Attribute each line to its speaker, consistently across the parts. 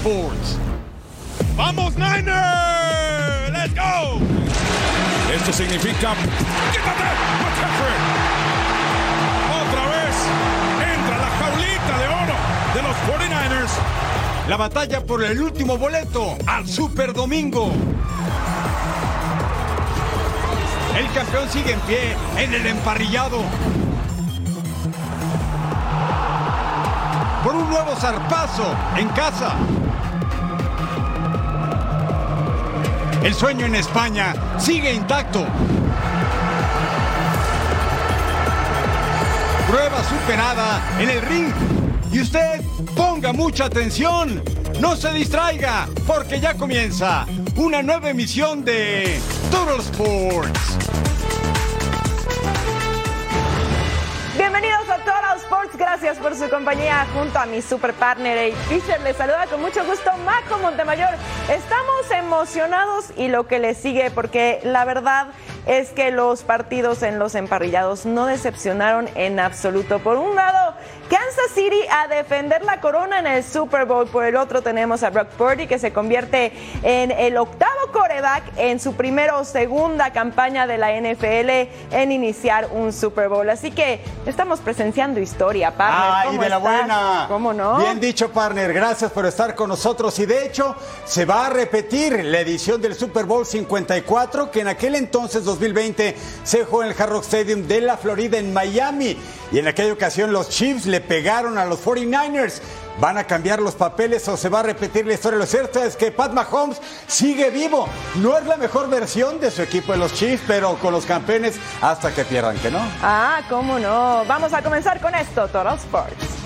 Speaker 1: Sports. ¡Vamos Niners! ¡Let's go! Esto significa... ¡Quítate! Otra vez entra la jaulita de oro de los 49ers. La batalla por el último boleto al Super Domingo. El campeón sigue en pie en el emparrillado. Por un nuevo zarpazo en casa. El sueño en España sigue intacto. Prueba superada en el ring. Y usted ponga mucha atención. No se distraiga, porque ya comienza una nueva emisión de Total Sports.
Speaker 2: Gracias por su compañía junto a mi super partner Fisher. Les saluda con mucho gusto Majo Montemayor. Estamos emocionados y lo que les sigue porque la verdad es que los partidos en los emparrillados no decepcionaron en absoluto. Por un lado, Kansas City a defender la corona en el Super Bowl. Por el otro tenemos a Brock Purdy que se convierte en el octavo coreback en su primera o segunda campaña de la NFL en iniciar un Super Bowl. Así que estamos presenciando historia, partner.
Speaker 1: ¡Ay,
Speaker 2: ¿Cómo
Speaker 1: de la buena!
Speaker 2: ¿Cómo no?
Speaker 1: Bien dicho, partner. Gracias por estar con nosotros. Y de hecho, se va a repetir la edición del Super Bowl 54, que en aquel entonces, 2020, se jugó en el Hard Rock Stadium de la Florida, en Miami. Y en aquella ocasión, los Chiefs le pegaron a los 49ers. ¿Van a cambiar los papeles o se va a repetir la historia? Lo cierto es que Pat Mahomes sigue vivo. No es la mejor versión de su equipo de los Chiefs, pero con los campeones hasta que pierdan, ¿que no?
Speaker 2: Ah, cómo no. Vamos a comenzar con esto, Total Sports.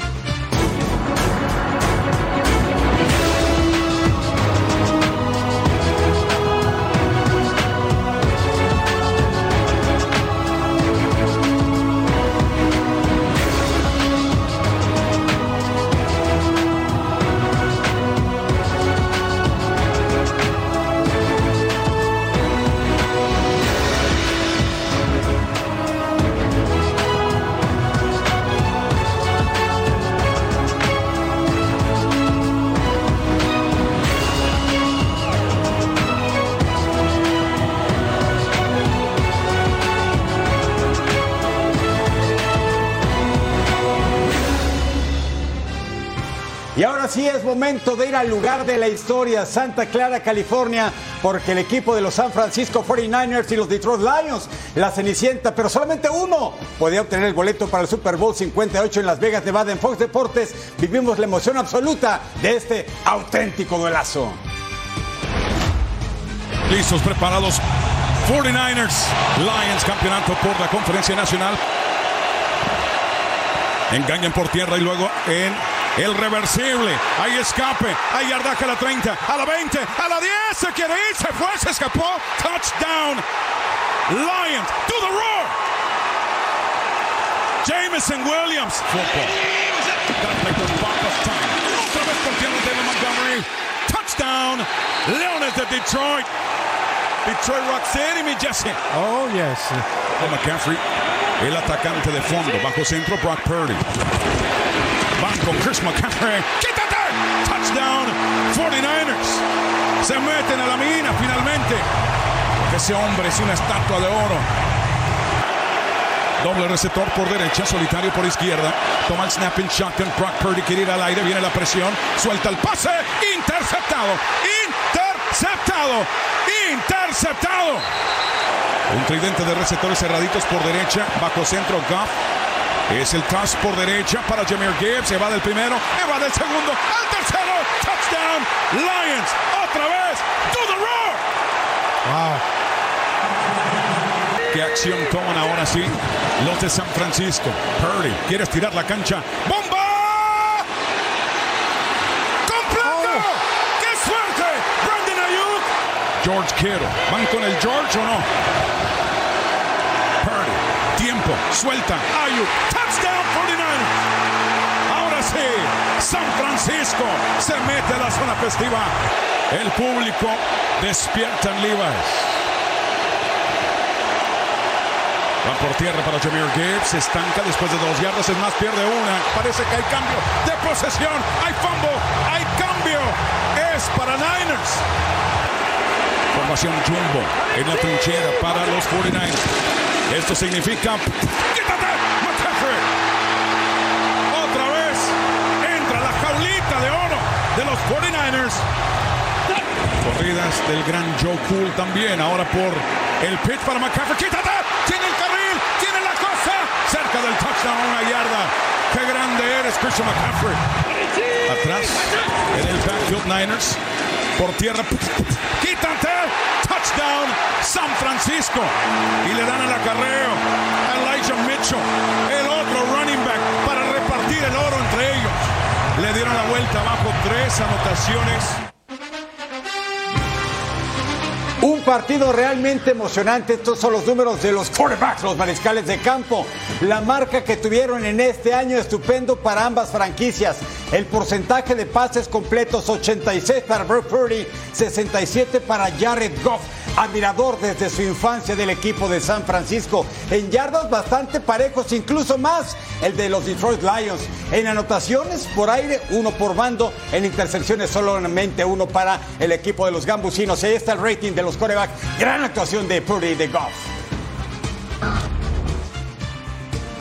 Speaker 1: Momento de ir al lugar de la historia, Santa Clara, California, porque el equipo de los San Francisco 49ers y los Detroit Lions, la Cenicienta, pero solamente uno podía obtener el boleto para el Super Bowl 58 en Las Vegas, Nevada, en Fox Deportes. Vivimos la emoción absoluta de este auténtico duelazo.
Speaker 3: Listos, preparados. 49ers, Lions, campeonato por la Conferencia Nacional. Engañan por tierra y luego en el reversible. Hay escape, hay yardaje a la 30, a la 20, a la 10. Se quiere ir, se fue, se escapó. Touchdown. Lions to the roar. Jameson Williams. Football. Gotta take the Broncos time. Otra vez por tierra David Montgomery. Touchdown. Leones de Detroit. Detroit Rock City, mi Jesse.
Speaker 4: Oh, yes.
Speaker 3: De McCaffrey, el atacante de fondo, bajo centro, Brock Purdy. Van con Chris McCaffrey. ¡Quítate! Touchdown, 49ers. Se meten a la mina finalmente. Ese hombre es una estatua de oro. Doble receptor por derecha, solitario por izquierda. Toma el snap shotgun. Brock Purdy quiere ir al aire, viene la presión. Suelta el pase. Interceptado. Interceptado. Interceptado. Un tridente de receptores cerraditos por derecha, bajo centro Goff. Es el toss por derecha para Jameer Gibbs. Se va del primero, se va del segundo, al tercero. Touchdown. Lions. Otra vez. To the roar.
Speaker 1: Wow.
Speaker 3: ¿Qué acción toman ahora sí? Los de San Francisco. Purdy quiere estirar la cancha. ¡Bomba! ¡Completo! ¡Qué suerte! Brandon Ayuk. George Kittle. ¿Van con el George o no? Suelta. Ayuk. Touchdown 49. Ahora sí. San Francisco se mete a la zona festiva. El público despierta en Levi's. Va por tierra para Jameer Gibbs. Estanca después de dos yardas. Es más, pierde una. Parece que hay cambio de posesión. Hay fumble. Hay cambio. Es para Niners. Formación Jumbo en la trinchera para los 49ers. Esto significa. ¡Quítate! McCaffrey. Otra vez entra la jaulita de oro de los 49ers. Corridas del gran Joe Cool también. Ahora por el pitch para McCaffrey. ¡Quítate! Tiene el carril. Tiene la cosa. Cerca del touchdown una yarda. ¡Qué grande eres, Christian McCaffrey! Atrás en el backfield Niners. Por tierra. ¡Quítate! Touchdown San Francisco. Y le dan el acarreo a Elijah Mitchell. El otro running back para repartir el oro entre ellos. Le dieron la vuelta abajo. Tres anotaciones.
Speaker 1: Un partido realmente emocionante. Estos son los números de los quarterbacks, los mariscales de campo. La marca que tuvieron en este año estupendo para ambas franquicias. El porcentaje de pases completos 86 para Brock Purdy, 67 para Jared Goff. Admirador desde su infancia del equipo de San Francisco. En yardas bastante parejos, incluso más el de los Detroit Lions. En anotaciones por aire, uno por bando. En intercepciones solamente uno para el equipo de los Gambusinos. Ahí está el rating de los corebacks. Gran actuación de Purdy de Goff.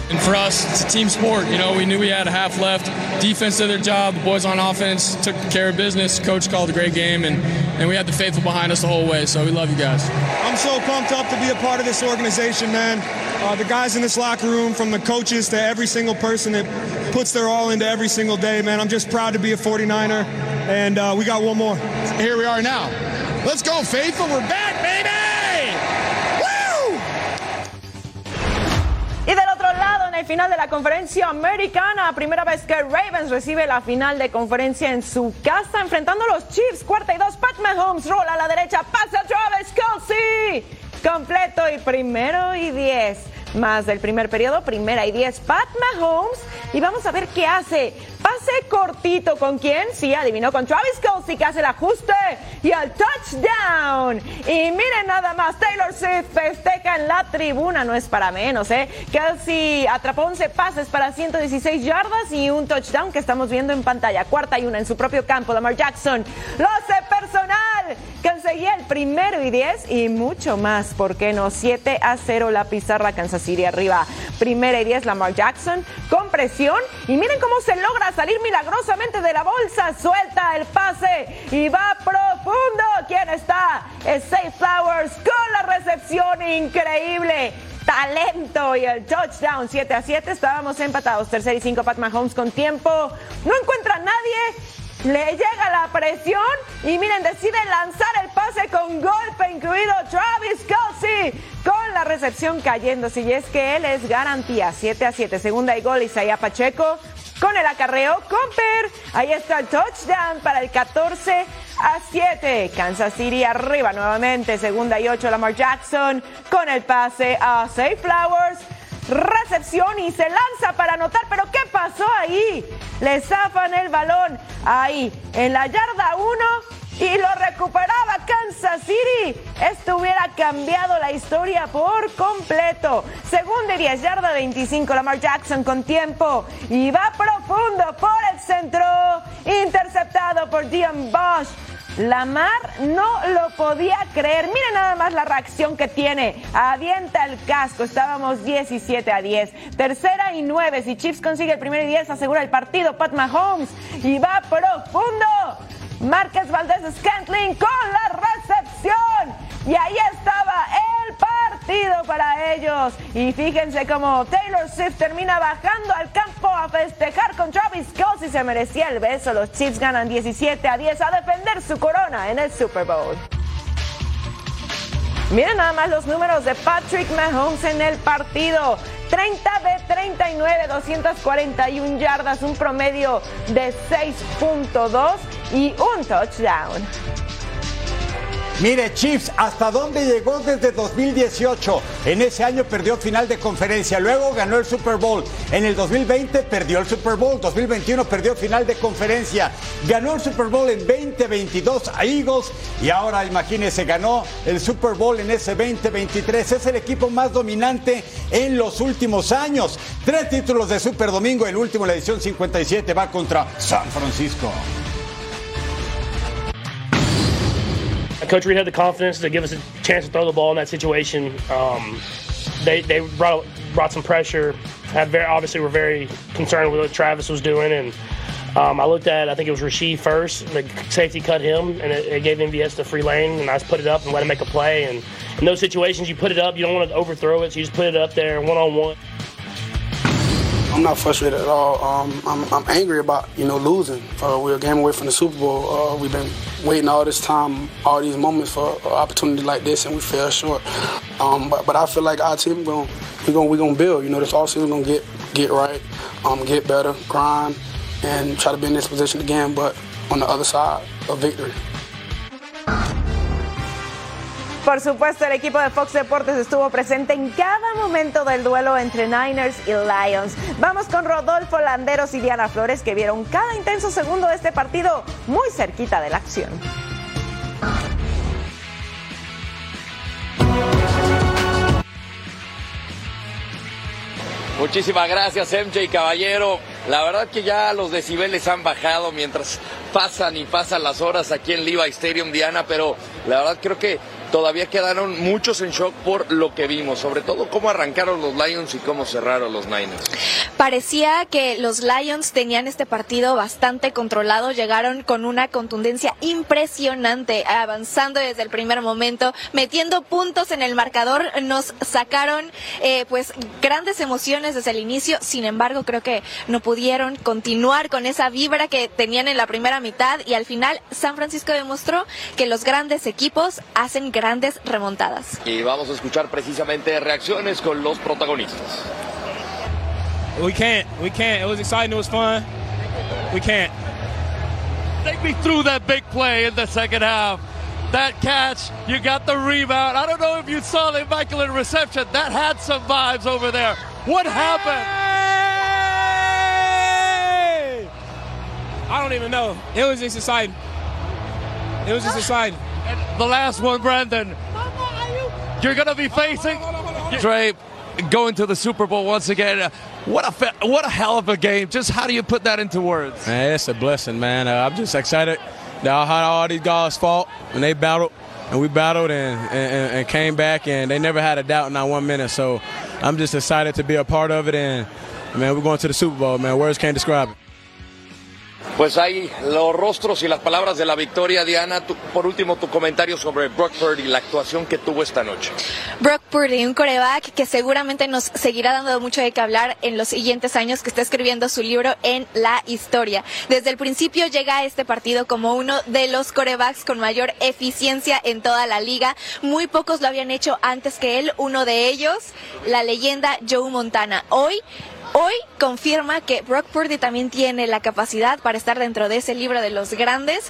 Speaker 4: And for us, it's a team sport. You know, we knew we had a half left. Defense did their job. The boys on offense took care of business. Coach called a great game, and, and we had the faithful behind us the whole way. So we love you guys.
Speaker 5: I'm so pumped up to be a part of this organization, man. Uh, the guys in this locker room, from the coaches to every single person that puts their all into every single day, man. I'm just proud to be a 49er, and uh, we got one more.
Speaker 6: Here we are now. Let's go, faithful. We're back, baby!
Speaker 2: El final de la conferencia americana, primera vez que Ravens recibe la final de conferencia en su casa, enfrentando a los Chiefs. Cuarta y dos, Pat Mahomes rola a la derecha, pasa Travis Kelsey. Completo y primero y diez. Más del primer periodo, primera y diez, Pat Mahomes. Y vamos a ver qué hace. Pase cortito, ¿con quién? Sí, adivinó, con Travis Kelsey que hace el ajuste y el touchdown. Y miren nada más, Taylor Swift festeja en la tribuna, no es para menos, ¿eh? Kelsey atrapó 11 pases para 116 yardas y un touchdown que estamos viendo en pantalla. Cuarta y una en su propio campo, Lamar Jackson. Lo hace personal. Conseguía el primero y 10 y mucho más, ¿por qué no? 7 a 0 la pizarra Kansas City arriba. Primera y 10 Lamar Jackson con presión y miren cómo se logra salir milagrosamente de la bolsa. Suelta el pase y va profundo. ¿Quién está? Es Safe Flowers con la recepción increíble. Talento y el touchdown 7 a 7. Estábamos empatados. Tercer y 5 Pat Mahomes con tiempo. No encuentra a nadie. Le llega la presión y miren, decide lanzar el pase con golpe incluido Travis Kelsey con la recepción cayéndose. Y es que él es garantía. 7 a 7. Segunda y gol Isaiah Pacheco con el acarreo. Comper. Ahí está el touchdown para el 14 a 7. Kansas City arriba nuevamente. Segunda y 8 Lamar Jackson con el pase a Safe Flowers. Recepción y se lanza para anotar. Pero ¿qué pasó ahí? Le zafan el balón ahí en la yarda 1 y lo recuperaba Kansas City. Esto hubiera cambiado la historia por completo. Segunda y 10 yarda 25 Lamar Jackson con tiempo y va profundo por el centro. Interceptado por Dion Bosch. Lamar no lo podía creer. Miren nada más la reacción que tiene. Avienta el casco. Estábamos 17 a 10. Tercera y 9. Si Chiefs consigue el primero y 10, asegura el partido. Pat Mahomes. Y va profundo. Márquez Valdés Scantling con la recepción. Y ahí estaba el partido para ellos. Y fíjense cómo Taylor Swift termina bajando al campo a festejar con Travis Kelce. Se merecía el beso. Los Chiefs ganan 17 a 10 a defender su corona en el Super Bowl. Miren nada más los números de Patrick Mahomes en el partido. 30 de 39, 241 yardas, un promedio de 6.2 y un touchdown.
Speaker 1: Mire, Chiefs, ¿hasta dónde llegó desde 2018? En ese año perdió final de conferencia, luego ganó el Super Bowl. En el 2020 perdió el Super Bowl, 2021 perdió final de conferencia. Ganó el Super Bowl en 2022 a Eagles y ahora imagínese, ganó el Super Bowl en ese 2023. Es el equipo más dominante en los últimos años. Tres títulos de Super Domingo, el último, la edición 57, va contra San Francisco.
Speaker 7: Coach Reed had the confidence to give us a chance to throw the ball in that situation. Um, they they brought brought some pressure. Had very obviously we were very concerned with what Travis was doing, and um, I looked at I think it was Rasheed first. The safety cut him, and it, it gave MVS the free lane, and I just put it up and let him make a play. And in those situations, you put it up. You don't want to overthrow it, so you just put it up there one on one.
Speaker 8: I'm not frustrated at all. Um, I'm, I'm, angry about you know losing. Uh, we're a game away from the Super Bowl. Uh, we've been waiting all this time, all these moments for an opportunity like this, and we fell short. Um, but, but I feel like our team going we're going we're going to build. You know, this offseason going to get get right, um, get better, grind, and try to be in this position again. But on the other side of victory.
Speaker 2: Por supuesto, el equipo de Fox Deportes estuvo presente en cada momento del duelo entre Niners y Lions. Vamos con Rodolfo Landeros y Diana Flores que vieron cada intenso segundo de este partido muy cerquita de la acción.
Speaker 9: Muchísimas gracias MJ Caballero. La verdad que ya los decibeles han bajado mientras pasan y pasan las horas aquí en Levi Stadium, Diana, pero la verdad creo que todavía quedaron muchos en shock por lo que vimos, sobre todo cómo arrancaron los Lions y cómo cerraron los Niners.
Speaker 10: Parecía que los Lions tenían este partido bastante controlado, llegaron con una contundencia impresionante, avanzando desde el primer momento, metiendo puntos en el marcador, nos sacaron eh, pues grandes emociones desde el inicio, sin embargo creo que no pudieron continuar con esa vibra que tenían en la primera mitad y al final San Francisco demostró que los grandes equipos hacen grandes remontadas.
Speaker 9: Y vamos a escuchar precisamente reacciones con los protagonistas.
Speaker 11: We can't. We can't. It was exciting. It was fun. We can't.
Speaker 12: Take me through that big play in the second half. That catch, you got the rebound. I don't know if you saw the immaculate reception. That had some vibes over there. What happened?
Speaker 11: I don't even know. It was just exciting. It was just exciting.
Speaker 12: And the last one, Brandon. You're going to be facing. Trey going to the Super Bowl once again. What a what a hell of a game! Just how do you put that into words?
Speaker 13: Man, it's a blessing, man. Uh, I'm just excited that how all these guys fought and they battled, and we battled and, and, and came back, and they never had a doubt in not one minute. So I'm just excited to be a part of it, and man, we're going to the Super Bowl, man. Words can't describe it.
Speaker 9: Pues hay los rostros y las palabras de la victoria, Diana. Tu, por último, tu comentario sobre Brock Purdy, la actuación que tuvo esta noche.
Speaker 10: Brock Purdy, un coreback que seguramente nos seguirá dando mucho de qué hablar en los siguientes años que está escribiendo su libro en la historia. Desde el principio llega a este partido como uno de los corebacks con mayor eficiencia en toda la liga. Muy pocos lo habían hecho antes que él. Uno de ellos, la leyenda Joe Montana. Hoy Hoy confirma que Brock Purdy también tiene la capacidad para estar dentro de ese libro de los grandes.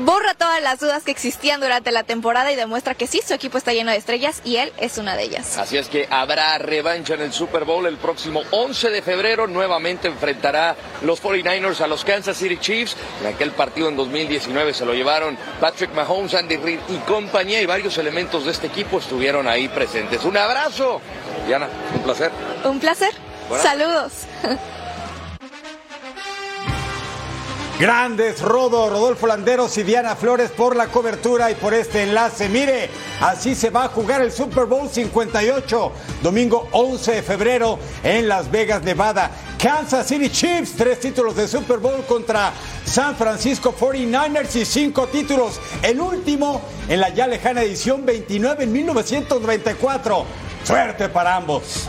Speaker 10: Borra todas las dudas que existían durante la temporada y demuestra que sí, su equipo está lleno de estrellas y él es una de ellas.
Speaker 9: Así es que habrá revancha en el Super Bowl el próximo 11 de febrero. Nuevamente enfrentará los 49ers a los Kansas City Chiefs. En aquel partido en 2019 se lo llevaron Patrick Mahomes, Andy Reid y compañía y varios elementos de este equipo estuvieron ahí presentes. Un abrazo. Diana, un placer.
Speaker 10: Un placer. Saludos.
Speaker 1: Grandes Rodo, Rodolfo Landeros y Diana Flores por la cobertura y por este enlace. Mire, así se va a jugar el Super Bowl 58, domingo 11 de febrero en Las Vegas, Nevada. Kansas City Chiefs, tres títulos de Super Bowl contra San Francisco 49ers y cinco títulos. El último en la ya lejana edición 29 en 1994. Suerte para ambos.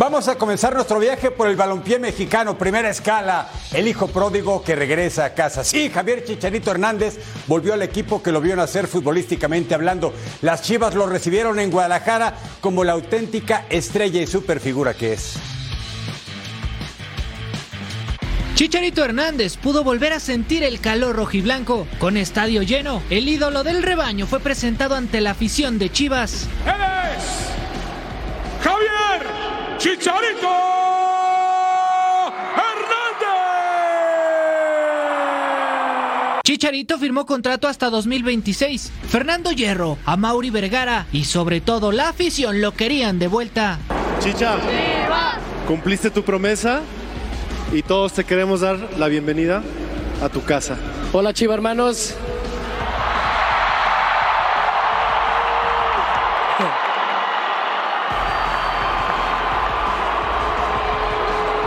Speaker 1: Vamos a comenzar nuestro viaje por el balompié mexicano, primera escala, el hijo pródigo que regresa a casa. Sí, Javier Chicharito Hernández volvió al equipo que lo vio nacer futbolísticamente hablando. Las Chivas lo recibieron en Guadalajara como la auténtica estrella y superfigura que es.
Speaker 14: Chicharito Hernández pudo volver a sentir el calor rojiblanco. Con estadio lleno, el ídolo del rebaño fue presentado ante la afición de Chivas.
Speaker 15: ¡Él es Javier Chicharito Hernández.
Speaker 14: Chicharito firmó contrato hasta 2026. Fernando Hierro, a Mauri Vergara y sobre todo la afición lo querían de vuelta.
Speaker 16: Chicha, cumpliste tu promesa y todos te queremos dar la bienvenida a tu casa.
Speaker 17: Hola Chiva hermanos.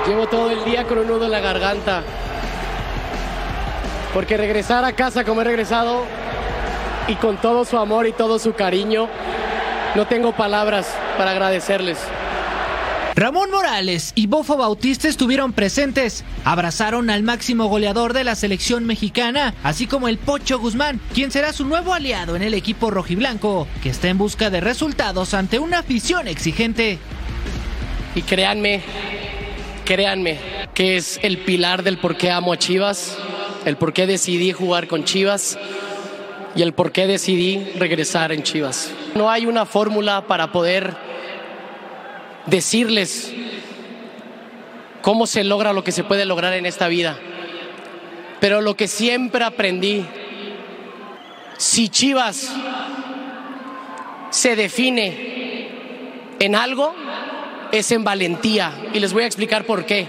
Speaker 17: Llevo todo el día con un nudo en la garganta. Porque regresar a casa como he regresado y con todo su amor y todo su cariño, no tengo palabras para agradecerles.
Speaker 14: Ramón Morales y Bofo Bautista estuvieron presentes. Abrazaron al máximo goleador de la selección mexicana, así como el Pocho Guzmán, quien será su nuevo aliado en el equipo rojiblanco, que está en busca de resultados ante una afición exigente.
Speaker 17: Y créanme, créanme que es el pilar del por qué amo a Chivas, el por qué decidí jugar con Chivas y el por qué decidí regresar en Chivas. No hay una fórmula para poder decirles cómo se logra lo que se puede lograr en esta vida. Pero lo que siempre aprendí, si Chivas se define en algo, es en valentía. Y les voy a explicar por qué.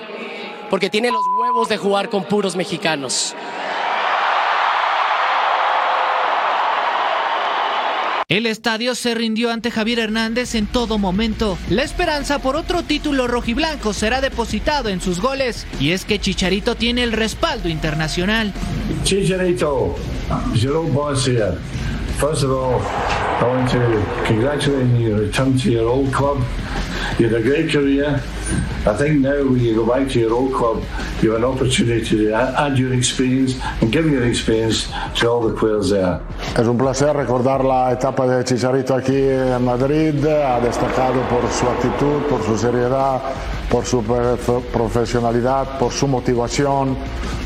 Speaker 17: Porque tiene los huevos de jugar con puros mexicanos.
Speaker 14: El estadio se rindió ante Javier Hernández en todo momento. La esperanza por otro título rojiblanco será depositado en sus goles. Y es que Chicharito tiene el respaldo internacional.
Speaker 18: Chicharito, Jerome Boss here. First of all, I want to congratulate you on your return to your old club. You had a great career. I think now when you go back to your old club, you have an opportunity to add your experience and give your experience to all the players there.
Speaker 19: Es un placer recordar la etapa de Chicharito aquí en Madrid. Ha destacado por su actitud, por su seriedad, por su profesionalidad, por su motivación.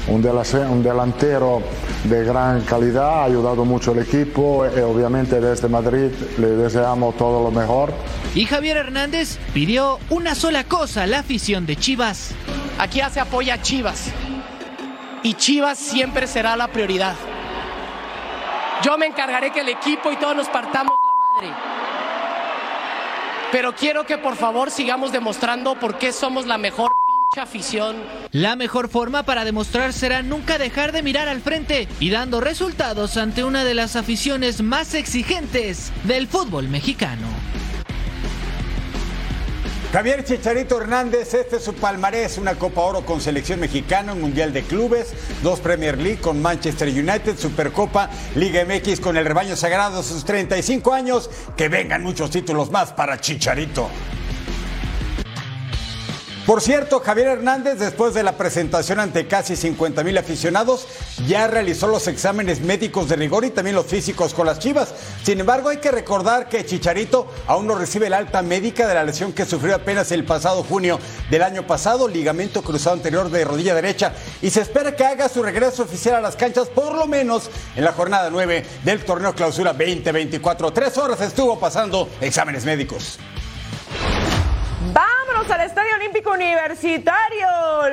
Speaker 19: Un, un delantero de gran calidad, ha ayudado mucho al equipo y obviamente desde Madrid le deseamos todo lo mejor.
Speaker 14: Y Javier Hernández pidió una sola cosa a la afición de Chivas.
Speaker 17: Aquí se apoya a Chivas y Chivas siempre será la prioridad. Yo me encargaré que el equipo y todos nos partamos la madre. Pero quiero que por favor sigamos demostrando por qué somos la mejor afición.
Speaker 14: La mejor forma para demostrar será nunca dejar de mirar al frente y dando resultados ante una de las aficiones más exigentes del fútbol mexicano.
Speaker 1: Javier Chicharito Hernández, este es su palmarés, una Copa Oro con selección mexicana, un Mundial de Clubes, dos Premier League con Manchester United, Supercopa, Liga MX con el rebaño sagrado, sus 35 años, que vengan muchos títulos más para Chicharito. Por cierto, Javier Hernández, después de la presentación ante casi 50 mil aficionados, ya realizó los exámenes médicos de rigor y también los físicos con las Chivas. Sin embargo, hay que recordar que Chicharito aún no recibe el alta médica de la lesión que sufrió apenas el pasado junio del año pasado, ligamento cruzado anterior de rodilla derecha, y se espera que haga su regreso oficial a las canchas por lo menos en la jornada 9 del torneo clausura 2024. Tres horas estuvo pasando exámenes médicos.
Speaker 2: Vámonos al Estadio Olímpico Universitario.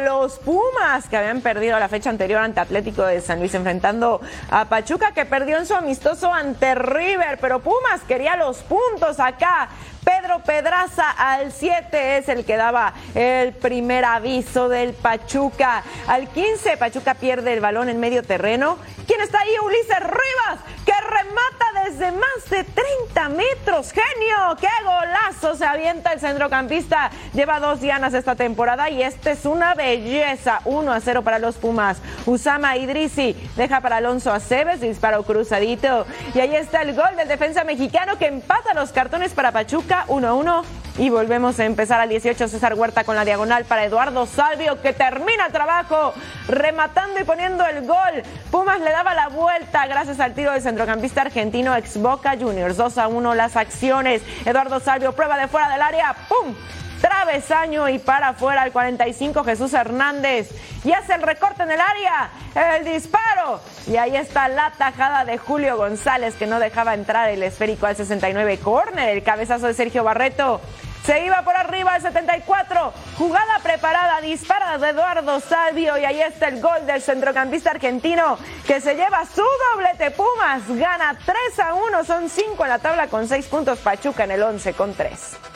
Speaker 2: Los Pumas, que habían perdido la fecha anterior ante Atlético de San Luis, enfrentando a Pachuca, que perdió en su amistoso ante River. Pero Pumas quería los puntos acá. Pedro Pedraza al 7 es el que daba el primer aviso del Pachuca. Al 15, Pachuca pierde el balón en medio terreno. ¿Quién está ahí? Ulises Rivas, que remata desde más de 30 metros. ¡Genio! ¡Qué golazo! Se avienta el centrocampista. Lleva dos dianas esta temporada y este es una belleza. 1 a 0 para los Pumas. Usama Idrisi deja para Alonso Aceves, disparo cruzadito. Y ahí está el gol del defensa mexicano que empata los cartones para Pachuca 1 a 1. Y volvemos a empezar al 18 César Huerta con la diagonal para Eduardo Salvio que termina el trabajo rematando y poniendo el gol. Pumas le daba la vuelta gracias al tiro del centrocampista argentino ex Boca Juniors. 2 a 1 las acciones. Eduardo Salvio prueba de fuera del área. ¡Pum! Travesaño y para afuera al 45 Jesús Hernández. Y hace el recorte en el área. El disparo. Y ahí está la tajada de Julio González que no dejaba entrar el esférico al 69 córner. El cabezazo de Sergio Barreto. Se iba por arriba al 74. Jugada preparada, dispara de Eduardo Salvio. Y ahí está el gol del centrocampista argentino que se lleva su doblete. Pumas gana 3 a 1. Son 5 en la tabla con 6 puntos. Pachuca en el 11 con 3.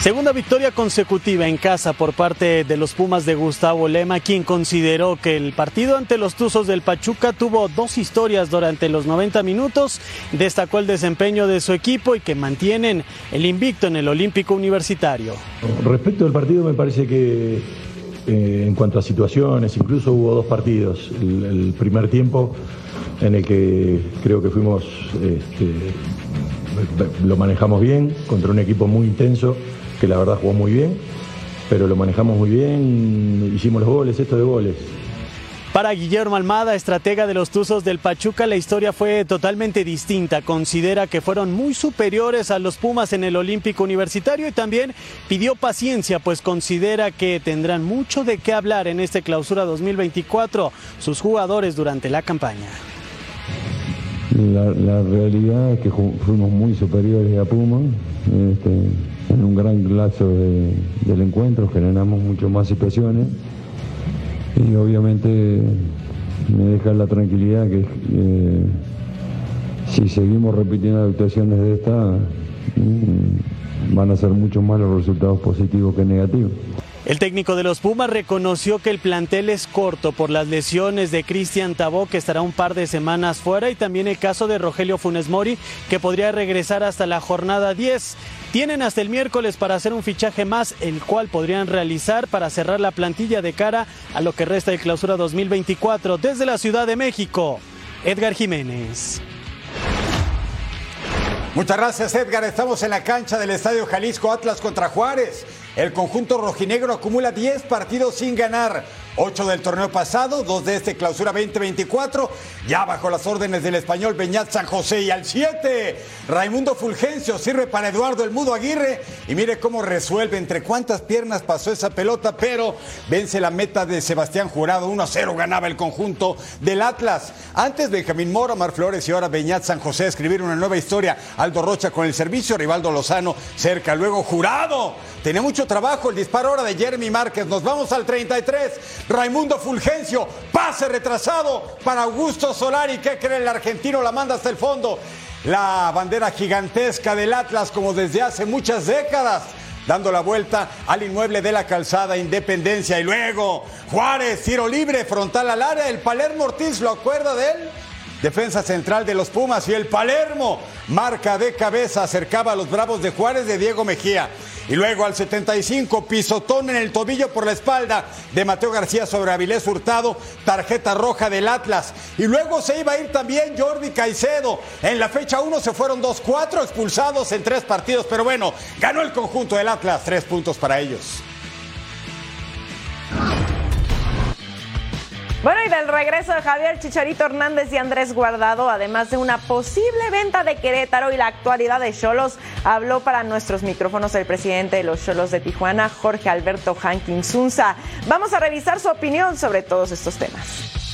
Speaker 20: Segunda victoria consecutiva en casa por parte de los Pumas de Gustavo Lema, quien consideró que el partido ante los Tuzos del Pachuca tuvo dos historias durante los 90 minutos, destacó el desempeño de su equipo y que mantienen el invicto en el Olímpico Universitario.
Speaker 21: Respecto al partido me parece que eh, en cuanto a situaciones, incluso hubo dos partidos. El, primer tiempo en el que creo que fuimos, este, lo manejamos bien contra un equipo muy intenso que la verdad jugó muy bien, pero lo manejamos muy bien, hicimos los goles, esto de goles.
Speaker 20: Para Guillermo Almada, estratega de los Tuzos del Pachuca, la historia fue totalmente distinta. Considera que fueron muy superiores a los Pumas en el Olímpico Universitario y también pidió paciencia, pues considera que tendrán mucho de qué hablar en este clausura 2024 sus jugadores durante la campaña.
Speaker 21: La, la realidad es que fuimos muy superiores a Pumas. Este, en un gran de, del encuentro, generamos mucho más situaciones y obviamente me deja la tranquilidad que eh, si seguimos repitiendo actuaciones de esta, mmm, van a ser mucho más los resultados positivos que negativos.
Speaker 20: El técnico de los Pumas reconoció que el plantel es corto por las lesiones de Cristian Tabó, que estará un par de semanas fuera, y también el caso de Rogelio Funes Mori, que podría regresar hasta la jornada 10. Tienen hasta el miércoles para hacer un fichaje más, el cual podrían realizar para cerrar la plantilla de cara a lo que resta de clausura 2024 desde la Ciudad de México. Edgar Jiménez.
Speaker 1: Muchas gracias Edgar, estamos en la cancha del Estadio Jalisco Atlas contra Juárez. El conjunto rojinegro acumula 10 partidos sin ganar. 8 del torneo pasado, 2 de este clausura 2024, ya bajo las órdenes del español Beñat San José y al 7, Raimundo Fulgencio sirve para Eduardo El Mudo Aguirre y mire cómo resuelve entre cuántas piernas pasó esa pelota, pero vence la meta de Sebastián Jurado, 1 a 0 ganaba el conjunto del Atlas. Antes Benjamín Mora, Mar Flores y ahora Beñat San José escribir una nueva historia, Aldo Rocha con el servicio, Rivaldo Lozano cerca, luego Jurado, tiene mucho trabajo el disparo ahora de Jeremy Márquez, nos vamos al 33. Raimundo Fulgencio, pase retrasado para Augusto Solari. ¿Qué cree el argentino? La manda hasta el fondo. La bandera gigantesca del Atlas, como desde hace muchas décadas, dando la vuelta al inmueble de la calzada Independencia. Y luego Juárez, tiro libre, frontal al área. El Palermo Ortiz, ¿lo acuerda de él? Defensa central de los Pumas y el Palermo, marca de cabeza, acercaba a los Bravos de Juárez de Diego Mejía. Y luego al 75, pisotón en el tobillo por la espalda de Mateo García sobre Avilés Hurtado, tarjeta roja del Atlas. Y luego se iba a ir también Jordi Caicedo. En la fecha 1 se fueron 2-4 expulsados en tres partidos, pero bueno, ganó el conjunto del Atlas, tres puntos para ellos.
Speaker 2: Bueno, y del regreso de Javier Chicharito Hernández y Andrés Guardado, además de una posible venta de Querétaro y la actualidad de Cholos, habló para nuestros micrófonos el presidente de los Cholos de Tijuana, Jorge Alberto Hankin Zunza. Vamos a revisar su opinión sobre todos estos temas.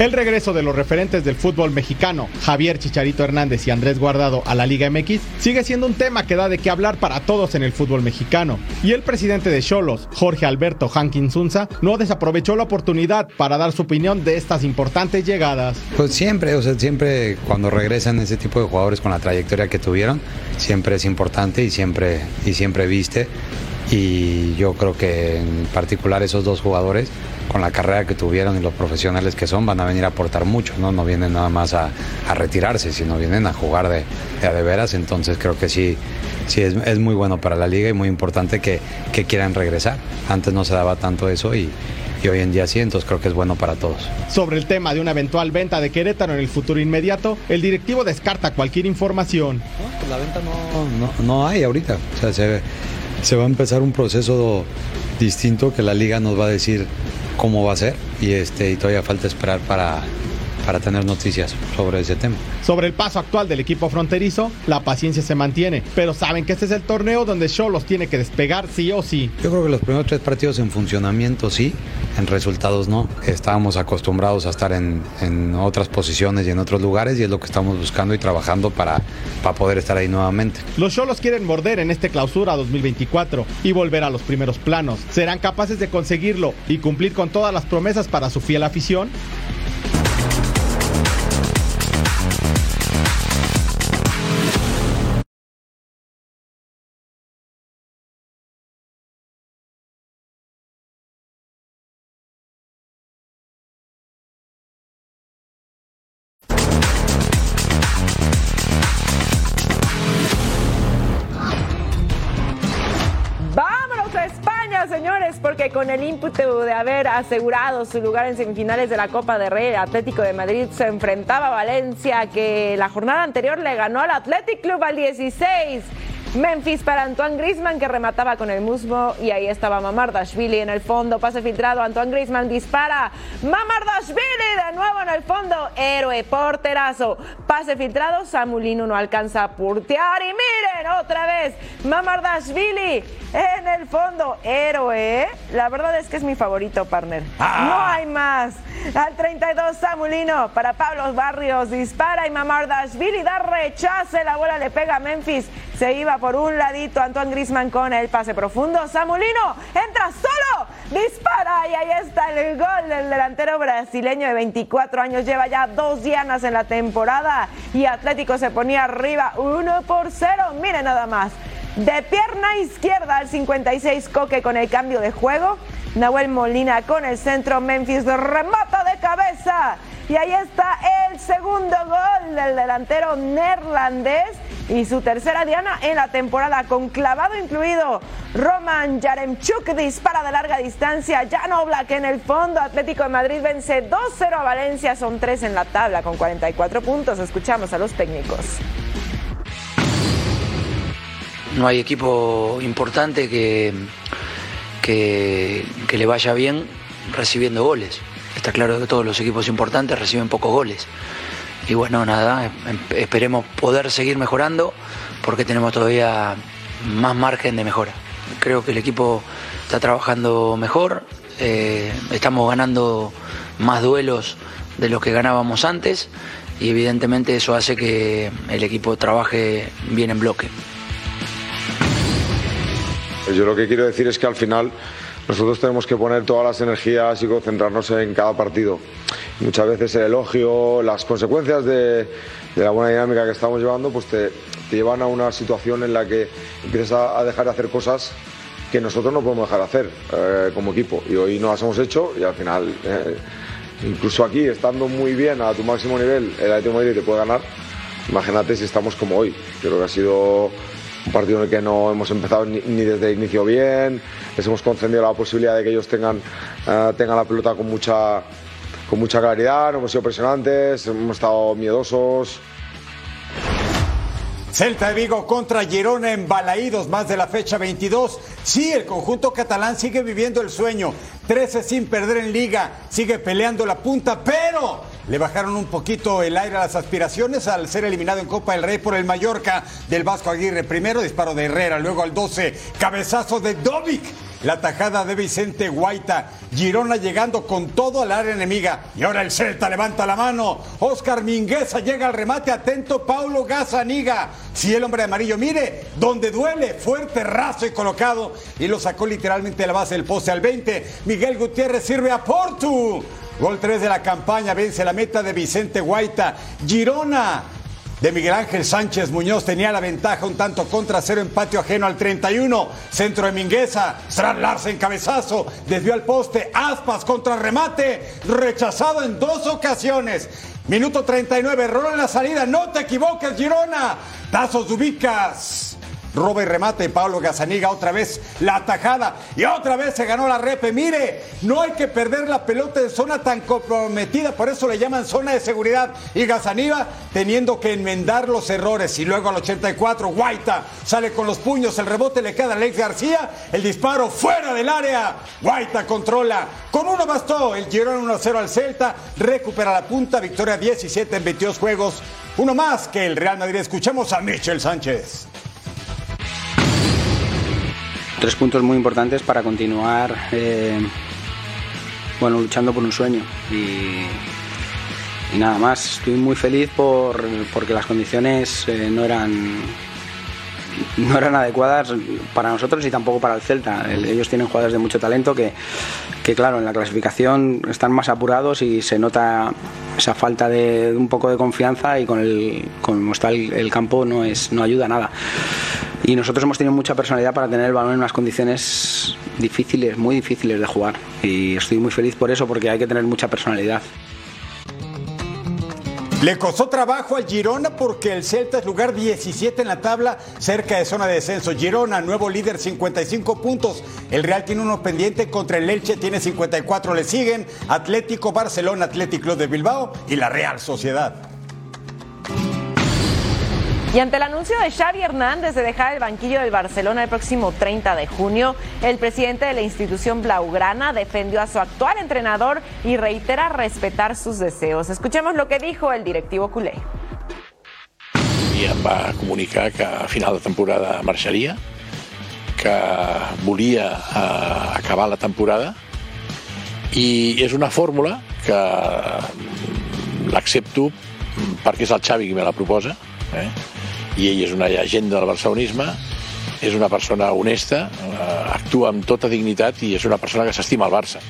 Speaker 22: El regreso de los referentes del fútbol mexicano, Javier Chicharito Hernández y Andrés Guardado a la Liga MX, sigue siendo un tema que da de qué hablar para todos en el fútbol mexicano. Y el presidente de Cholos, Jorge Alberto Hankin Zunza, no desaprovechó la oportunidad para dar su opinión de estas importantes llegadas.
Speaker 23: Pues siempre, o sea, siempre cuando regresan ese tipo de jugadores con la trayectoria que tuvieron, siempre es importante y siempre, y siempre viste. Y yo creo que en particular esos dos jugadores con la carrera que tuvieron y los profesionales que son, van a venir a aportar mucho, ¿no? No vienen nada más a, retirarse, sino vienen a jugar de, de, veras. Entonces creo que sí, sí es, muy bueno para la liga y muy importante que, que, quieran regresar. Antes no se daba tanto eso y, y hoy en día sí, entonces creo que es bueno para todos.
Speaker 22: Sobre el tema de una eventual venta de Querétaro en el futuro inmediato, el directivo descarta cualquier información.
Speaker 23: No, pues la venta no, no, hay ahorita. O sea, se, se va a empezar un proceso distinto que la liga nos va a decir cómo va a ser y, este, y todavía falta esperar para, para tener noticias sobre ese tema.
Speaker 22: Sobre el paso actual del equipo fronterizo, la paciencia se mantiene, pero saben que este es el torneo donde Cholos tiene que despegar sí o sí.
Speaker 23: Yo creo que los primeros tres partidos en funcionamiento sí, en resultados no. Estábamos acostumbrados a estar en, en otras posiciones y en otros lugares y es lo que estamos buscando y trabajando para, para poder estar ahí nuevamente.
Speaker 22: Los Cholos quieren morder en este clausura 2024 y volver a los primeros planos. ¿Serán capaces de conseguirlo y cumplir con todas las promesas para su fiel afición?
Speaker 2: Con el ímpetu de haber asegurado su lugar en semifinales de la Copa de Rey, el Atlético de Madrid se enfrentaba a Valencia, que la jornada anterior le ganó al Athletic Club al 16. Memphis para Antoine Grisman que remataba con el musmo y ahí estaba Mamardashvili en el fondo, pase filtrado, Antoine Grisman dispara, Mamardashvili de nuevo en el fondo, héroe, porterazo, pase filtrado, Samulino no alcanza a portear y miren otra vez, Mamardashvili en el fondo, héroe, la verdad es que es mi favorito partner, ah. no hay más, al 32 Samulino para Pablo Barrios, dispara y Mamardashvili da rechace, la bola le pega a Memphis, se iba por un ladito Antoine Grisman con el pase profundo. Samulino entra solo, dispara y ahí está el gol del delantero brasileño de 24 años. Lleva ya dos dianas en la temporada y Atlético se ponía arriba 1 por 0. Mire nada más. De pierna izquierda al 56 Coque con el cambio de juego. Nahuel Molina con el centro. Memphis remata de cabeza. Y ahí está el segundo gol del delantero neerlandés y su tercera diana en la temporada con clavado incluido. Roman Yaremchuk dispara de larga distancia. Jan Oblak en el fondo. Atlético de Madrid vence 2-0 a Valencia. Son tres en la tabla con 44 puntos. Escuchamos a los técnicos.
Speaker 24: No hay equipo importante que, que, que le vaya bien recibiendo goles. Está claro que todos los equipos importantes reciben pocos goles y bueno, nada, em, esperemos poder seguir mejorando porque tenemos todavía más margen de mejora. Creo que el equipo está trabajando mejor, eh, estamos ganando más duelos de los que ganábamos antes y evidentemente eso hace que el equipo trabaje bien en bloque.
Speaker 25: Yo lo que quiero decir es que al final nosotros tenemos que poner todas las energías y concentrarnos en cada partido. Muchas veces el elogio, las consecuencias de, la buena dinámica que estamos llevando, pues te, llevan a una situación en la que empiezas a, dejar de hacer cosas que nosotros no podemos dejar de hacer eh, como equipo. Y hoy no las hemos hecho y al final, eh, incluso aquí, estando muy bien a tu máximo nivel, el Atlético Madrid te puede ganar. Imagínate si estamos como hoy. Creo que ha sido un partido en el que no hemos empezado ni, desde inicio bien, les hemos concedido la posibilidad de que ellos tengan, eh, tengan la pelota con mucha, con mucha claridad, no hemos sido presionantes, hemos estado miedosos.
Speaker 1: Celta de Vigo contra Girona en Balaídos, más de la fecha 22. Sí, el conjunto catalán sigue viviendo el sueño. 13 sin perder en liga, sigue peleando la punta, pero le bajaron un poquito el aire a las aspiraciones al ser eliminado en Copa del Rey por el Mallorca del Vasco Aguirre. Primero disparo de Herrera, luego al 12, cabezazo de Dovic. La tajada de Vicente Guaita. Girona llegando con todo al área enemiga. Y ahora el Celta levanta la mano. Oscar Mingueza llega al remate. Atento Paulo Gazaniga. Si el hombre amarillo, mire, donde duele, fuerte, raso y colocado. Y lo sacó literalmente de la base del poste al 20. Miguel Gutiérrez sirve a Portu. Gol 3 de la campaña. Vence la meta de Vicente Guaita. Girona de Miguel Ángel Sánchez Muñoz tenía la ventaja un tanto contra cero en patio ajeno al 31. Centro de Mingueza, Strad Larsen cabezazo, desvió al poste, Aspas contra remate, rechazado en dos ocasiones. Minuto 39, error en la salida, no te equivoques Girona. Tazos ubicas. Roba y remate Pablo Gazaniga otra vez la atajada y otra vez se ganó la repe. Mire, no hay que perder la pelota en zona tan comprometida, por eso le llaman zona de seguridad. Y Gazaniga teniendo que enmendar los errores. Y luego al 84, Guaita sale con los puños, el rebote le queda a Alex García, el disparo fuera del área. Guaita controla. Con uno bastó el Girona 1-0 al Celta, recupera la punta, victoria 17 en 22 juegos. Uno más que el Real Madrid. Escuchemos a Michel Sánchez.
Speaker 26: Tres puntos muy importantes para continuar eh, bueno, luchando por un sueño. Y, nada más, estoy muy feliz por, porque las condiciones eh, no eran no eran adecuadas para nosotros y tampoco para el Celta. El- ellos tienen jugadores de mucho talento que, que, claro, en la clasificación están más apurados y se nota esa falta de, un poco de confianza y con el como está el, el campo no es no ayuda nada. Y nosotros hemos tenido mucha personalidad para tener el balón en unas condiciones difíciles, muy difíciles de jugar. Y estoy muy feliz por eso porque hay que tener mucha personalidad.
Speaker 1: Le costó trabajo al Girona porque el Celta es lugar 17 en la tabla, cerca de zona de descenso. Girona, nuevo líder, 55 puntos. El Real tiene uno pendiente contra el Elche, tiene 54. Le siguen Atlético, Barcelona, Atlético de Bilbao y la Real Sociedad.
Speaker 2: Y ante el anuncio de Xavi Hernández de dejar el banquillo del Barcelona el próximo 30 de junio, el presidente de la institución blaugrana defendió a su actual entrenador y reitera respetar sus deseos. Escuchemos lo que dijo el directivo culé.
Speaker 27: em va comunicar que a final de temporada marxaria, que volia eh, acabar la temporada i és una fórmula que l'accepto perquè és el Xavi qui me la proposa eh? I ell és una llegenda del barcelonisme és una persona honesta eh, actua amb tota dignitat i és una persona que s'estima el Barça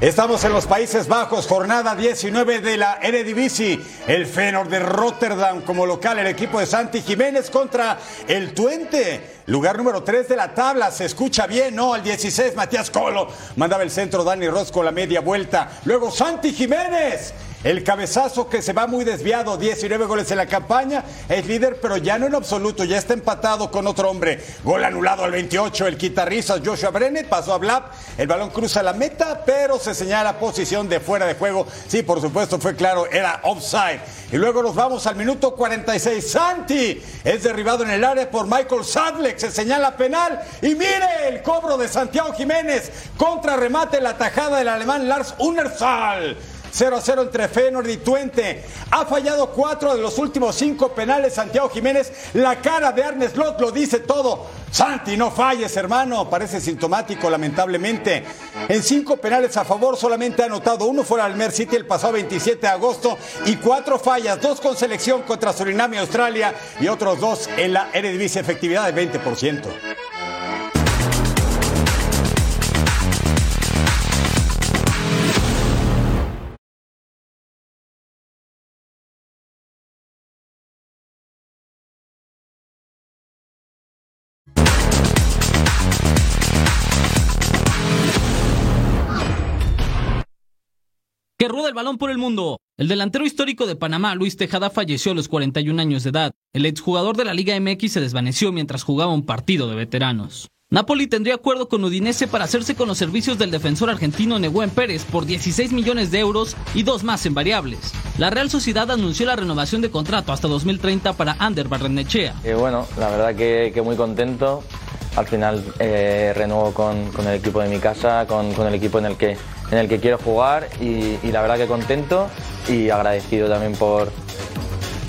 Speaker 1: Estamos en los Países Bajos, jornada 19 de la Eredivisie. El Feyenoord de Rotterdam como local, el equipo de Santi Jiménez contra el Tuente. Lugar número 3 de la tabla, se escucha bien, ¿no? Al 16, Matías Colo. Mandaba el centro Dani Ross con la media vuelta. Luego Santi Jiménez. El cabezazo que se va muy desviado, 19 goles en la campaña, es líder, pero ya no en absoluto, ya está empatado con otro hombre. Gol anulado al 28, el guitarrista Joshua Brennet pasó a Blab, el balón cruza la meta, pero se señala posición de fuera de juego. Sí, por supuesto, fue claro, era offside. Y luego nos vamos al minuto 46. Santi es derribado en el área por Michael Sadlek, se señala penal. Y mire el cobro de Santiago Jiménez, contra remate la tajada del alemán Lars Unersal. 0 a 0 entre Feyenoord y Twente. Ha fallado cuatro de los últimos cinco penales Santiago Jiménez. La cara de Arnes Lot lo dice todo. Santi, no falles, hermano. Parece sintomático, lamentablemente. En cinco penales a favor solamente ha anotado uno fuera del Mer City el pasado 27 de agosto y cuatro fallas, dos con selección contra Surinam y Australia y otros dos en la Eredivisie efectividad del 20%.
Speaker 28: Que rueda el balón por el mundo. El delantero histórico de Panamá, Luis Tejada, falleció a los 41 años de edad. El exjugador de la Liga MX se desvaneció mientras jugaba un partido de veteranos. Napoli tendría acuerdo con Udinese para hacerse con los servicios del defensor argentino Neguen Pérez por 16 millones de euros y dos más en variables. La Real Sociedad anunció la renovación de contrato hasta 2030 para Ander Barrenechea.
Speaker 29: Eh, bueno, la verdad que, muy contento. Al final eh, renuevo con, el equipo de mi casa, con, el equipo en el que, en el que quiero jugar y, la verdad que contento y agradecido también por,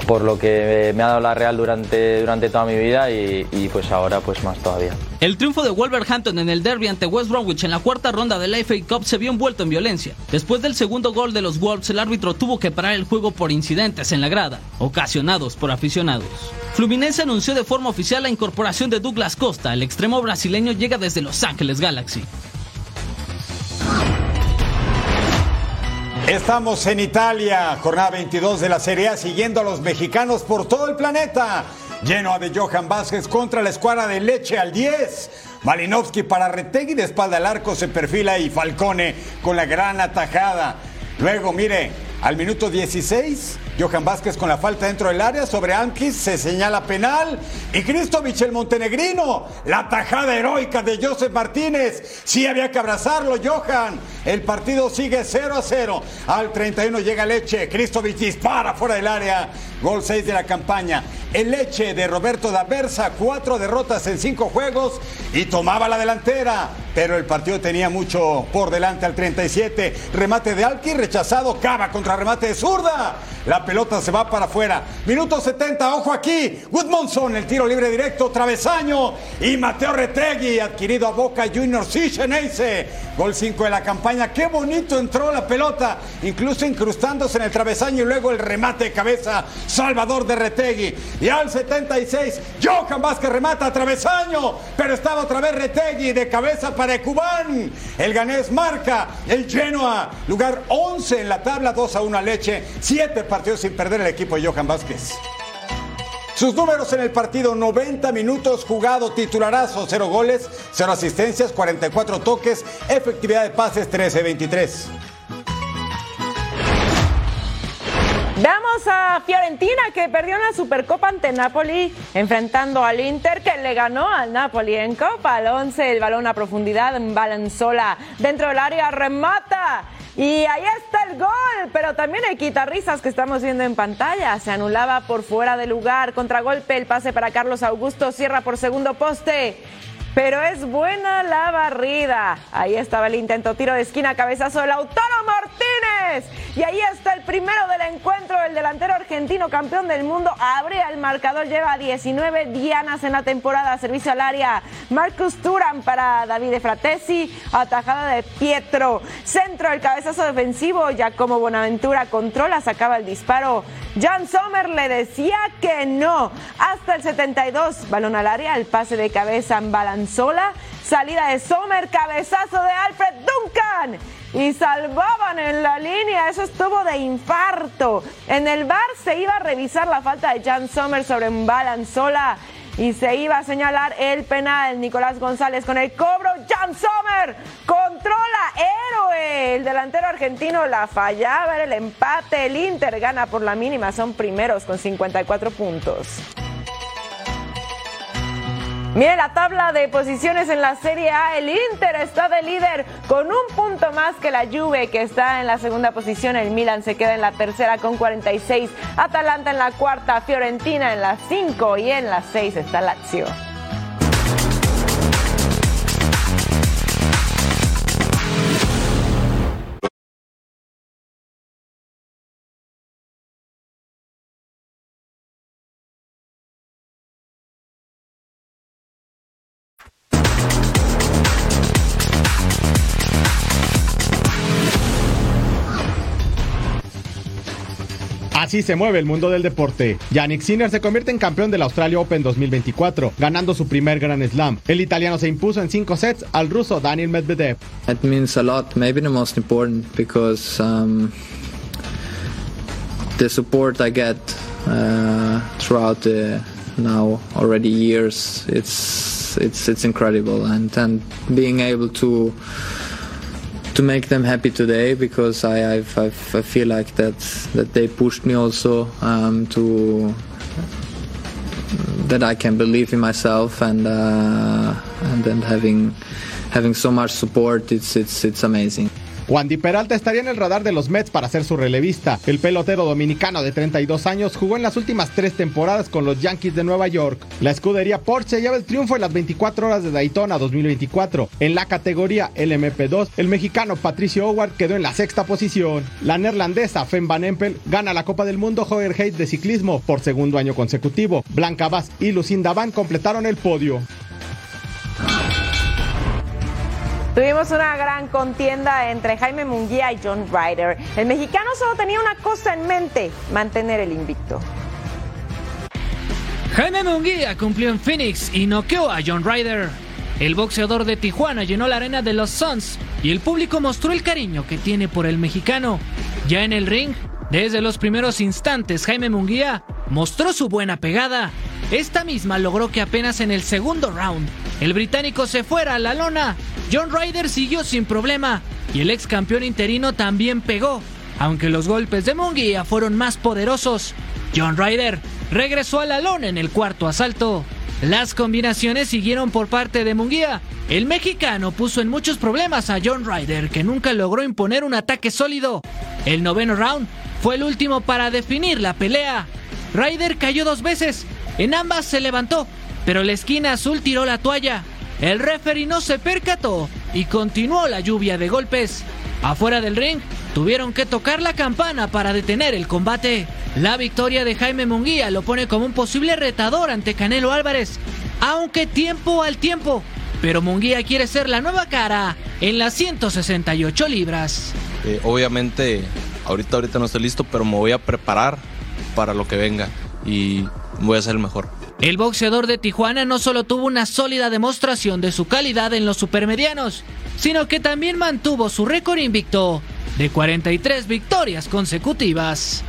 Speaker 29: por lo que me ha dado la Real durante, durante toda mi vida y, pues ahora pues más todavía.
Speaker 28: El triunfo de Wolverhampton en el derby ante West Bromwich en la cuarta ronda de la FA Cup se vio envuelto en violencia. Después del segundo gol de los Wolves, el árbitro tuvo que parar el juego por incidentes en la grada, ocasionados por aficionados. Fluminense anunció de forma oficial la incorporación de Douglas Costa, el extremo brasileño llega desde Los Ángeles Galaxy.
Speaker 1: Estamos en Italia, jornada 22 de la Serie A, siguiendo a los mexicanos por todo el planeta. Lleno de Johan Vázquez contra la escuadra de Leche al 10. Malinowski para Retegui de espalda al arco se perfila y Falcone con la gran atajada. Luego, mire, al minuto 16, Johan Vázquez con la falta dentro del área sobre Ankis, se señala penal. Y Cristovich el montenegrino, la tajada heroica de Joseph Martínez. Sí había que abrazarlo, Johan. El partido sigue 0 a 0. Al 31 llega Leche, Cristovich dispara fuera del área. Gol 6 de la campaña. El Leche de Roberto Daversa, cuatro derrotas en cinco juegos y tomaba la delantera. Pero el partido tenía mucho por delante al 37. Remate de Alki, rechazado. Cava contra remate de zurda. La pelota se va para afuera. Minuto 70, ojo aquí. Woodmonson, el tiro libre directo, travesaño. Y Mateo Retegui, adquirido a Boca Juniors Sichenese. Gol 5 de la campaña. Qué bonito entró la pelota, incluso incrustándose en el travesaño y luego el remate de cabeza. Salvador de Retegui. Y al 76, Johan Vázquez remata a travesaño, pero estaba otra vez Retegui de cabeza para Cubán. El ganés marca el Genoa, lugar 11 en la tabla, 2 a 1 Leche, 7 partidos sin perder el equipo de Johan Vázquez. Sus números en el partido, 90 minutos jugado, titularazo, 0 goles, 0 asistencias, 44 toques, efectividad de pases 13-23.
Speaker 2: Veamos a Fiorentina que perdió en la Supercopa ante Napoli, enfrentando al Inter que le ganó al Napoli en Copa. Al 11, el balón a profundidad Balanzola. Dentro del área remata. Y ahí está el gol, pero también hay quitarrisas que estamos viendo en pantalla. Se anulaba por fuera de lugar. Contragolpe, el pase para Carlos Augusto. Cierra por segundo poste. Pero es buena la barrida. Ahí estaba el intento, tiro de esquina, cabezazo del Lautaro Martínez. Y ahí está el primero del encuentro, el delantero argentino campeón del mundo. Abre el marcador, lleva 19 dianas en la temporada. Servicio al área. Marcus Turan para David Fratesi. Atajada de Pietro. Centro, el cabezazo defensivo. Ya como Bonaventura controla, sacaba el disparo. Jan Sommer le decía que no. Hasta el 72, balón al área, el pase de cabeza en Balanzola. Salida de Sommer, cabezazo de Alfred Duncan y salvaban en la línea. Eso estuvo de infarto. En el bar se iba a revisar la falta de Jan Sommer sobre un Balanzola y se iba a señalar el penal. Nicolás González con el cobro. Jan Sommer controla, héroe. El delantero argentino la fallaba, era el empate. El Inter gana por la mínima, son primeros con 54 puntos. Mire la tabla de posiciones en la Serie A. El Inter está de líder con un punto más que la Juve, que está en la segunda posición. El Milan se queda en la tercera con 46. Atalanta en la cuarta. Fiorentina en la 5 y en la 6 está Lazio.
Speaker 22: Así se mueve el mundo del deporte. Yannick Sinner se convierte en campeón del Australia Open 2024, ganando su primer Grand Slam. El italiano se impuso en cinco sets al ruso Daniel Medvedev.
Speaker 30: It means a lot, maybe the most important because um, the support I get uh, throughout the now already years, it's it's it's incredible, and and being able to to make them happy today because I I've, I've, I feel like that that they pushed me also um, to that I can believe in myself and uh, and then having having so much support it's it's it's amazing.
Speaker 22: Wandy Peralta estaría en el radar de los Mets para ser su relevista. El pelotero dominicano de 32 años jugó en las últimas tres temporadas con los Yankees de Nueva York. La escudería Porsche lleva el triunfo en las 24 horas de Daytona 2024. En la categoría LMP2, el mexicano Patricio Howard quedó en la sexta posición. La neerlandesa Fem Van Empel gana la Copa del Mundo Joger de ciclismo por segundo año consecutivo. Blanca Vaz y Lucinda Van completaron el podio.
Speaker 2: Tuvimos una gran contienda entre Jaime Munguía y John Ryder. El mexicano solo tenía una cosa en mente, mantener el invicto.
Speaker 14: Jaime Munguía cumplió en Phoenix y noqueó a John Ryder. El boxeador de Tijuana llenó la arena de los Suns y el público mostró el cariño que tiene por el mexicano. Ya en el ring, desde los primeros instantes, Jaime Munguía mostró su buena pegada. Esta misma logró que apenas en el segundo round el británico se fuera a la lona. John Ryder siguió sin problema y el ex campeón interino también pegó, aunque los golpes de Munguía fueron más poderosos. John Ryder regresó a la lona en el cuarto asalto. Las combinaciones siguieron por parte de Munguía. El mexicano puso en muchos problemas a John Ryder, que nunca logró imponer un ataque sólido. El noveno round fue el último para definir la pelea. Ryder cayó dos veces, en ambas se levantó, pero la esquina azul tiró la toalla. El referee no se percató y continuó la lluvia de golpes. Afuera del ring, tuvieron que tocar la campana para detener el combate. La victoria de Jaime Munguía lo pone como un posible retador ante Canelo Álvarez, aunque tiempo al tiempo. Pero Munguía quiere ser la nueva cara en las 168 libras.
Speaker 31: Eh, obviamente, ahorita, ahorita no estoy listo, pero me voy a preparar para lo que venga y voy a ser el mejor.
Speaker 14: El boxeador de Tijuana no solo tuvo una sólida demostración de su calidad en los supermedianos, sino que también mantuvo su récord invicto de 43 victorias consecutivas.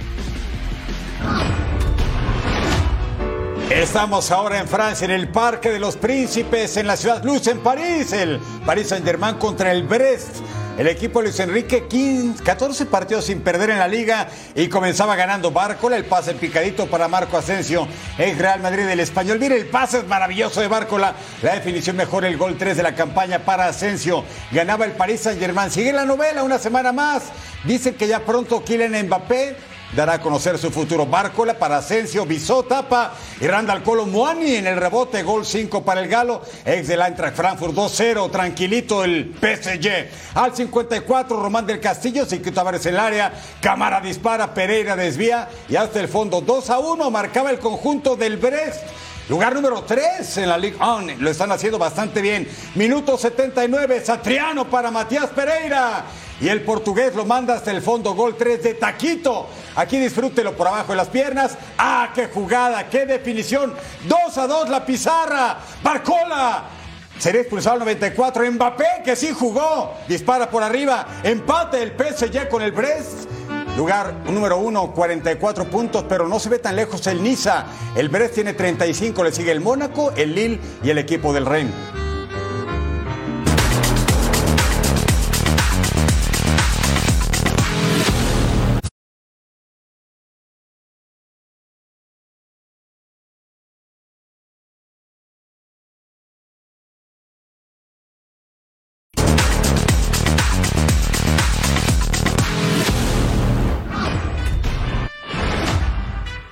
Speaker 1: Estamos ahora en Francia, en el Parque de los Príncipes, en la ciudad Luz, en París. El Paris Saint-Germain contra el Brest. El equipo Luis Enrique, 15, 14 partidos sin perder en la liga y comenzaba ganando Bárcola. El pase picadito para Marco Asensio, ex Real Madrid del Español. Mire, el pase es maravilloso de Bárcola. La definición mejor, el gol 3 de la campaña para Asensio. Ganaba el Paris Saint-Germain. Sigue la novela una semana más. Dicen que ya pronto Kylian Mbappé dará a conocer su futuro. Bárcola para Asensio, Bisó, Tapa y Randall Colo Moani en el rebote, gol 5 para el Galo, ex del Eintracht Frankfurt 2-0, tranquilito el PSG. Al 54, Román del Castillo, quitó a el área, Camara dispara, Pereira desvía y hasta el fondo 2 a 1 marcaba el conjunto del Brest. Lugar número 3 en la Ligue 1. Lo están haciendo bastante bien. Minuto 79. Satriano para Matías Pereira. Y el portugués lo manda hasta el fondo. Gol 3 de Taquito. Aquí disfrútelo por abajo de las piernas. ¡Ah, qué jugada! ¡Qué definición! 2 a 2 la pizarra. Barcola. Sería expulsado al 94. Mbappé, que sí jugó. Dispara por arriba. Empate el PSG con el Brest. Lugar número uno, 44 puntos, pero no se ve tan lejos el Niza. El Brest tiene 35, le sigue el Mónaco, el Lille y el equipo del Rennes.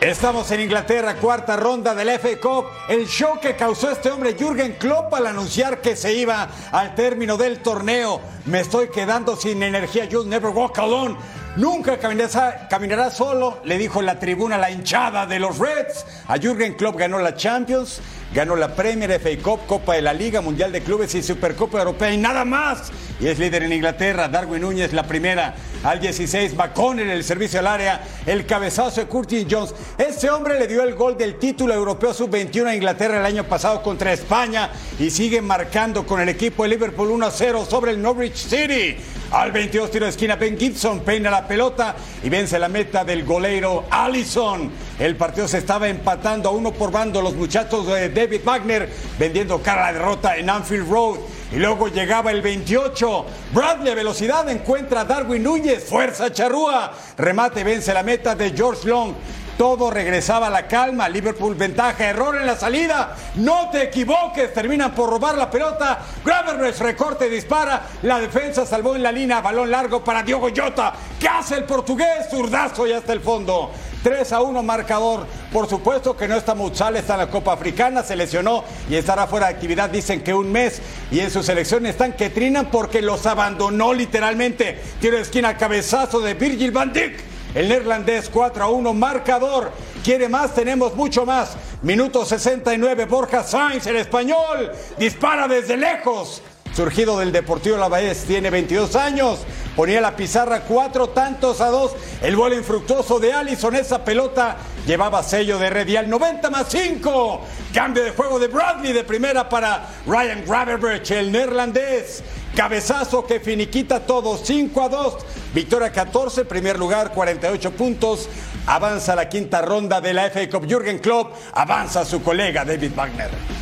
Speaker 1: Estamos en Inglaterra, cuarta ronda del FA Cup. El show que causó este hombre Jürgen Klopp al anunciar que se iba al término del torneo. Me estoy quedando sin energía. You'll never walk alone. Nunca caminará, solo, le dijo en la tribuna la hinchada de los Reds. A Jürgen Klopp ganó la Champions, ganó la Premier, FA Cup, Copa de la Liga, Mundial de Clubes y Supercopa Europea y nada más. Y es líder en Inglaterra. Darwin Núñez la primera. Al 16, en el servicio al área. El cabezazo de Curtis Jones. Este hombre le dio el gol del título europeo sub-21 a Inglaterra el año pasado contra España y sigue marcando con el equipo de Liverpool 1-0 sobre el Norwich City. Al 22 tiro de esquina, Ben Gibson peina la pelota y vence la meta del goleiro Allison. El partido se estaba empatando a uno por bando. Los muchachos de David Wagner vendiendo cara a la derrota en Anfield Road. Y luego llegaba el 28. Bradley velocidad encuentra a Darwin Núñez. Fuerza charrúa. Remate vence la meta de George Long. Todo regresaba a la calma. Liverpool ventaja. Error en la salida. No te equivoques. Terminan por robar la pelota. Gravenberch recorte, dispara. La defensa salvó en la línea. Balón largo para Diogo Jota. ¿Qué hace el portugués? Zurdazo y hasta el fondo. 3 a 1 marcador. Por supuesto que no está Mutsal, está en la Copa Africana, se lesionó y estará fuera de actividad, dicen que un mes. Y en su selección están que trinan porque los abandonó literalmente. Tiro de esquina, cabezazo de Virgil van Dijk. El neerlandés 4 a 1 marcador. ¿Quiere más? Tenemos mucho más. Minuto 69, Borja Sainz, el español, dispara desde lejos. Surgido del Deportivo Lavaez, tiene 22 años. Ponía la pizarra cuatro tantos a dos. El gol infructuoso de Allison. Esa pelota llevaba sello de Redial 90 más 5. Cambio de juego de Bradley de primera para Ryan Gravenberch, el neerlandés. Cabezazo que finiquita todo, 5 a 2. Victoria 14, primer lugar, 48 puntos. Avanza la quinta ronda de la FA Cup. Jürgen Klopp avanza su colega David Wagner.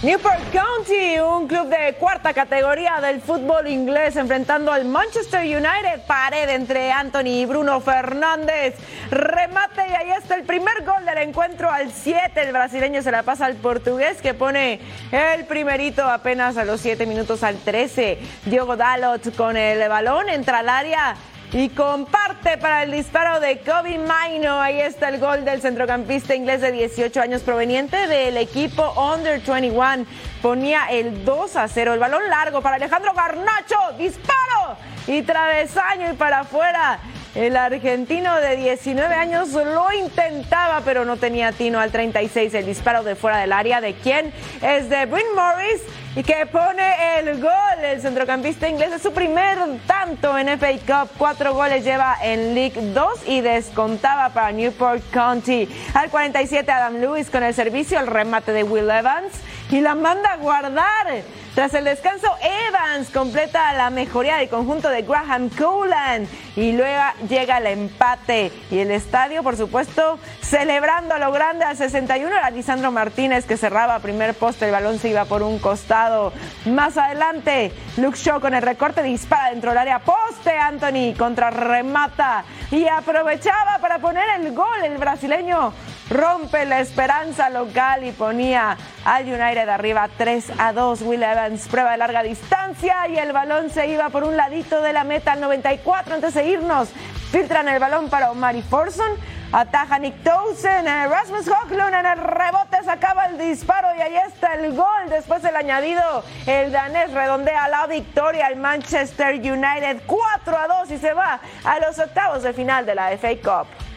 Speaker 2: Newport County, un club de cuarta categoría del fútbol inglés, enfrentando al Manchester United. Pared entre Anthony y Bruno Fernández. Remate y ahí está el primer gol del encuentro al 7. El brasileño se la pasa al portugués que pone el primerito apenas a los 7 minutos al 13. Diogo Dalot con el balón entra al área y comparte para el disparo de Kobe Maino. Ahí está el gol del centrocampista inglés de 18 años proveniente del equipo Under 21. Ponía el 2 a 0. El balón largo para Alejandro Garnacho. Disparo y travesaño y para afuera. El argentino de 19 años lo intentaba, pero no tenía tino al 36. El disparo de fuera del área de quién es de Bryn Morris y que pone el gol. El centrocampista inglés es su primer tanto en FA Cup. Cuatro goles lleva en League 2 y descontaba para Newport County. Al 47 Adam Lewis con el servicio, el remate de Will Evans y la manda a guardar. Tras el descanso, Evans completa la mejoría del conjunto de Graham Coolan y luego llega el empate y el estadio, por supuesto, celebrando a lo grande al 61 era Lisandro Martínez que cerraba primer poste, el balón se iba por un costado. Más adelante, Luke Shaw con el recorte dispara dentro del área poste, Anthony contra remata y aprovechaba para poner el gol el brasileño rompe la esperanza local y ponía al United arriba 3 a 2. Will Evans prueba de larga distancia y el balón se iba por un ladito de la meta al 94 antes de irnos. Filtran el balón para Omari Forson. Ataja Nick Towson, Rasmus Hoglund en el rebote sacaba el disparo y ahí está el gol. Después el añadido, el danés redondea la victoria al Manchester United 4 a 2 y se va a los octavos de final de la FA Cup.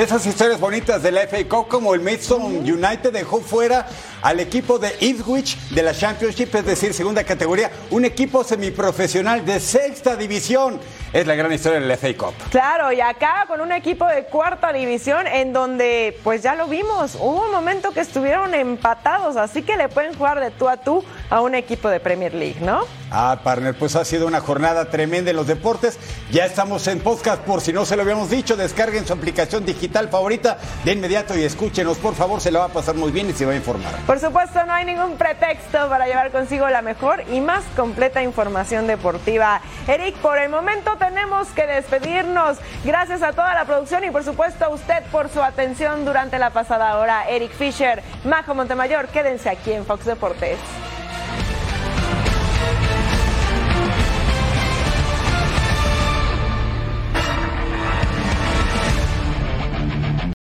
Speaker 1: De esas historias bonitas de la FA Cup, como el Maidstone United dejó fuera al equipo de Ipswich de la Championship, es decir, segunda categoría, un equipo semiprofesional de sexta división. Es la gran historia de la FA Cup.
Speaker 2: Claro, y acá con un equipo de cuarta división en donde, pues ya lo vimos, hubo un momento que estuvieron empatados, así que le pueden jugar de tú a tú a un equipo de Premier League, ¿no?
Speaker 1: Ah, partner, pues ha sido una jornada tremenda en los deportes. Ya estamos en podcast, por si no se lo habíamos dicho, descarguen su aplicación digital favorita de inmediato y escúchenos, por favor, se lo va a pasar muy bien y se va a informar.
Speaker 2: Por supuesto, no hay ningún pretexto para llevar consigo la mejor y más completa información deportiva. Eric, por el momento tenemos que despedirnos. Gracias a toda la producción y por supuesto a usted por su atención durante la pasada hora. Eric Fisher, Majo Montemayor, quédense aquí en Fox Deportes.